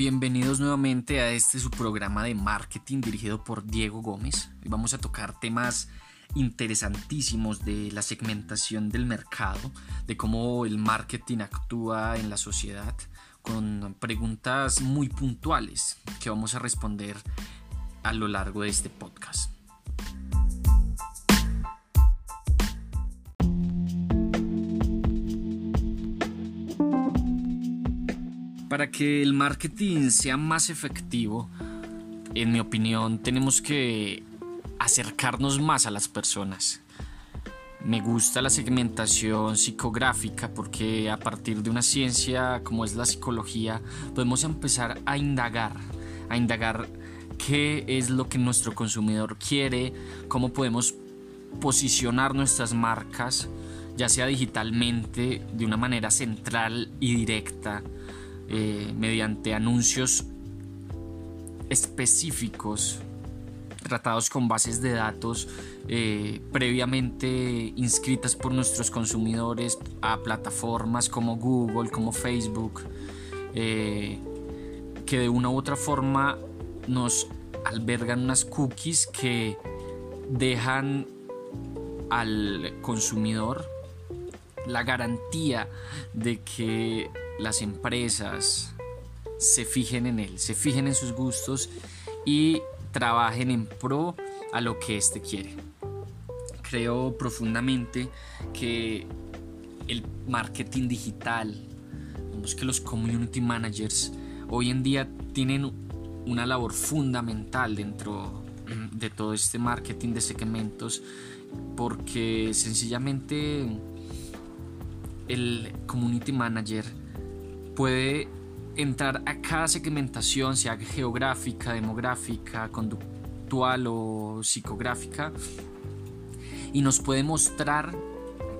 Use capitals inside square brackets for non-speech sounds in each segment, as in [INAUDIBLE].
Bienvenidos nuevamente a este su programa de marketing dirigido por Diego Gómez. Hoy vamos a tocar temas interesantísimos de la segmentación del mercado, de cómo el marketing actúa en la sociedad, con preguntas muy puntuales que vamos a responder a lo largo de este podcast. Para que el marketing sea más efectivo, en mi opinión, tenemos que acercarnos más a las personas. Me gusta la segmentación psicográfica porque a partir de una ciencia como es la psicología podemos empezar a indagar, a indagar qué es lo que nuestro consumidor quiere, cómo podemos posicionar nuestras marcas, ya sea digitalmente, de una manera central y directa, eh, mediante anuncios específicos tratados con bases de datos eh, previamente inscritas por nuestros consumidores a plataformas como Google, como Facebook, eh, que de una u otra forma nos albergan unas cookies que dejan al consumidor la garantía de que las empresas se fijen en él, se fijen en sus gustos y trabajen en pro a lo que éste quiere. Creo profundamente que el marketing digital, vemos que los community managers hoy en día tienen una labor fundamental dentro de todo este marketing de segmentos porque sencillamente el community manager puede entrar a cada segmentación, sea geográfica, demográfica, conductual o psicográfica, y nos puede mostrar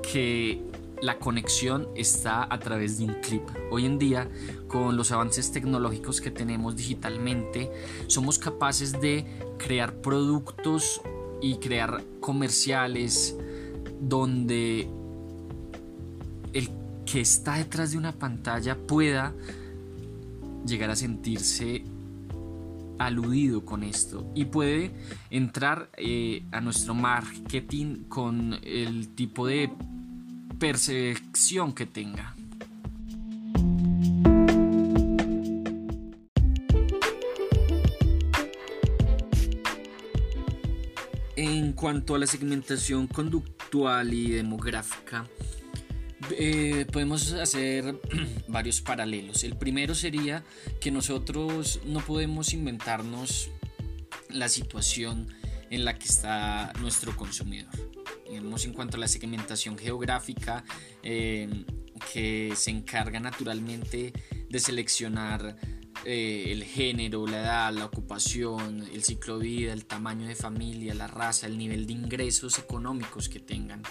que la conexión está a través de un clip. Hoy en día, con los avances tecnológicos que tenemos digitalmente, somos capaces de crear productos y crear comerciales donde el que está detrás de una pantalla pueda llegar a sentirse aludido con esto y puede entrar eh, a nuestro marketing con el tipo de percepción que tenga. En cuanto a la segmentación conductual y demográfica, eh, podemos hacer [CLEARS THROAT] varios paralelos. El primero sería que nosotros no podemos inventarnos la situación en la que está nuestro consumidor. Digamos, en cuanto a la segmentación geográfica, eh, que se encarga naturalmente de seleccionar eh, el género, la edad, la ocupación, el ciclo de vida, el tamaño de familia, la raza, el nivel de ingresos económicos que tengan.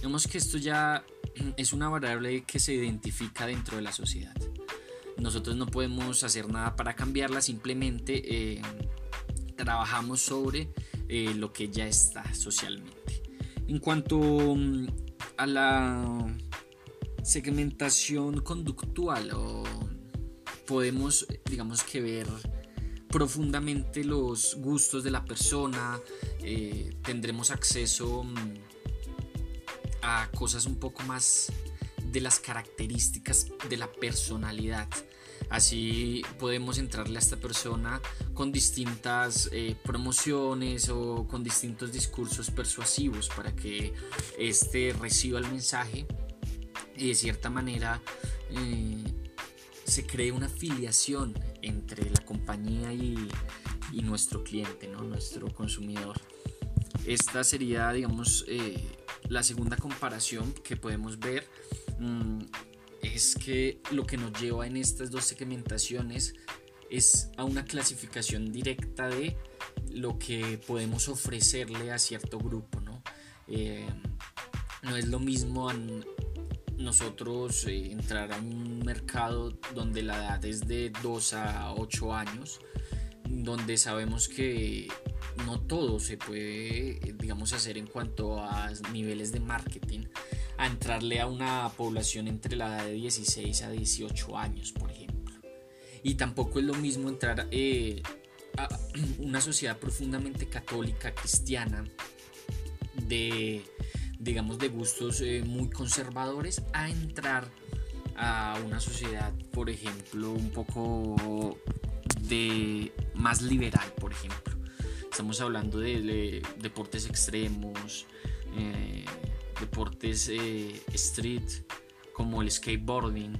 Vemos que esto ya [CLEARS THROAT] es una variable que se identifica dentro de la sociedad. Nosotros no podemos hacer nada para cambiarla, simplemente eh, trabajamos sobre eh, lo que ya está socialmente. En cuanto mm, a la segmentación conductual, podemos, digamos que ver profundamente los gustos de la persona, eh, tendremos acceso mm, a cosas un poco más de las características de la personalidad. Así podemos entrarle a esta persona con distintas eh, promociones o con distintos discursos persuasivos para que éste reciba el mensaje y de cierta manera eh, se cree una filiación entre la compañía y, y nuestro cliente, ¿no? nuestro consumidor. Esta sería, digamos, eh, la segunda comparación que podemos ver mm, es que lo que nos lleva en estas dos segmentaciones es a una clasificación directa de lo que podemos ofrecerle a cierto grupo. No, eh, no es lo mismo nosotros eh, entrar a un mercado donde la edad es de 2 a 8 años, donde sabemos que no todo se puede, digamos, hacer en cuanto a niveles de marketing, a entrarle a una población entre la edad de 16 a 18 años, por ejemplo. Y tampoco es lo mismo entrar eh, a una sociedad profundamente católica, cristiana, de, digamos, de gustos eh, muy conservadores, a entrar a una sociedad, por ejemplo, un poco de más liberal, por ejemplo. Estamos hablando de, deportes extremos, eh, deportes eh, street, como el skateboarding,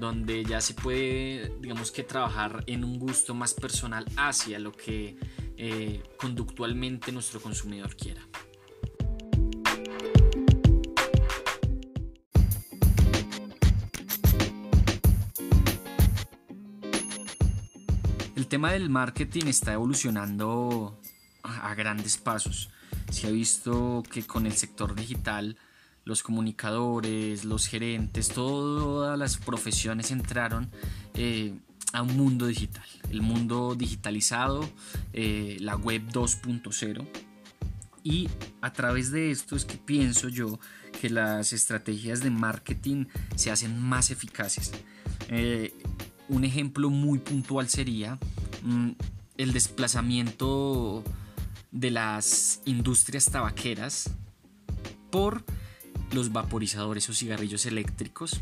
donde ya se puede, digamos que trabajar en un gusto más personal hacia lo que eh, conductualmente nuestro consumidor quiera. El tema del marketing está evolucionando a grandes pasos. Se ha visto que con el sector digital los comunicadores, los gerentes, todas las profesiones entraron eh, a un mundo digital, el mundo digitalizado, eh, la web 2.0. Y a través de esto es que pienso yo que las estrategias de marketing se hacen más eficaces. Eh, un ejemplo muy puntual sería mm, el desplazamiento de las industrias tabaqueras por los vaporizadores o cigarrillos eléctricos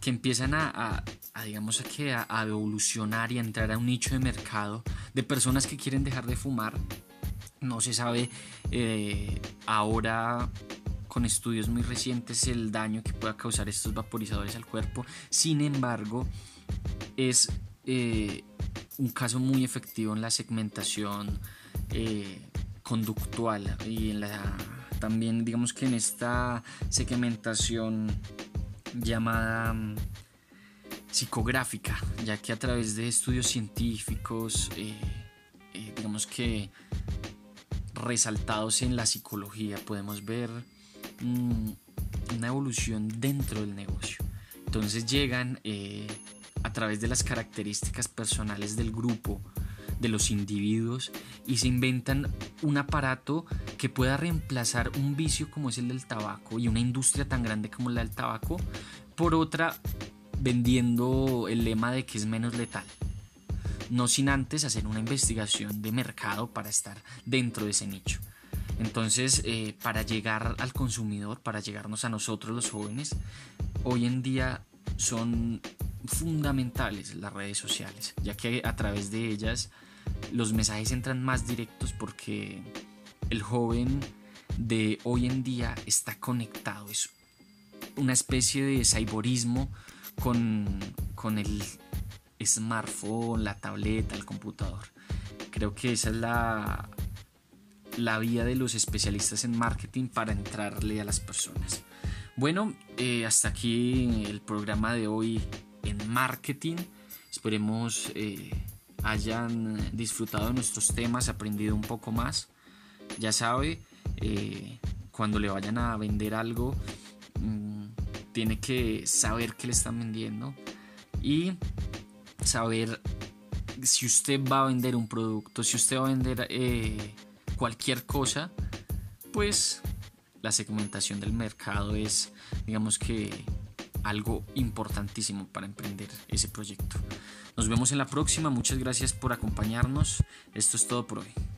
que empiezan a, digamos a que a, evolucionar y a entrar a un nicho de mercado de personas que quieren dejar de fumar. No se sabe eh, ahora con estudios muy recientes el daño que pueda causar estos vaporizadores al cuerpo. Sin embargo es eh, un caso muy efectivo en la segmentación eh, conductual y también digamos que en esta segmentación llamada mm, psicográfica, ya que a través de estudios científicos, eh, eh, digamos que resaltados en la psicología, podemos ver mm, una evolución dentro del negocio. Entonces llegan a través de las características personales del grupo, de los individuos y se inventan un aparato que pueda reemplazar un vicio como es el del tabaco y una industria tan grande como la del tabaco por otra vendiendo el lema de que es menos letal. No sin antes hacer una investigación de mercado para estar dentro de ese nicho. Entonces, eh, para llegar al consumidor, para llegarnos a nosotros los jóvenes, hoy en día son fundamentales las redes sociales, ya que a través de ellas los mensajes entran más directos porque el joven de hoy en día está conectado, es una especie de cyborismo con, con el smartphone, la tableta, el computador. Creo que esa es la, la vía de los especialistas en marketing para entrarle a las personas. Bueno, eh, hasta aquí el programa de hoy en marketing. Esperemos eh, hayan disfrutado de nuestros temas, aprendido un poco más. Ya sabe, eh, cuando le vayan a vender algo, mm, tiene que saber qué le están vendiendo y saber si usted va a vender un producto, si usted va a vender eh, cualquier cosa, pues la segmentación del mercado es, digamos que, algo importantísimo para emprender ese proyecto. Nos vemos en la próxima, muchas gracias por acompañarnos. Esto es todo por hoy.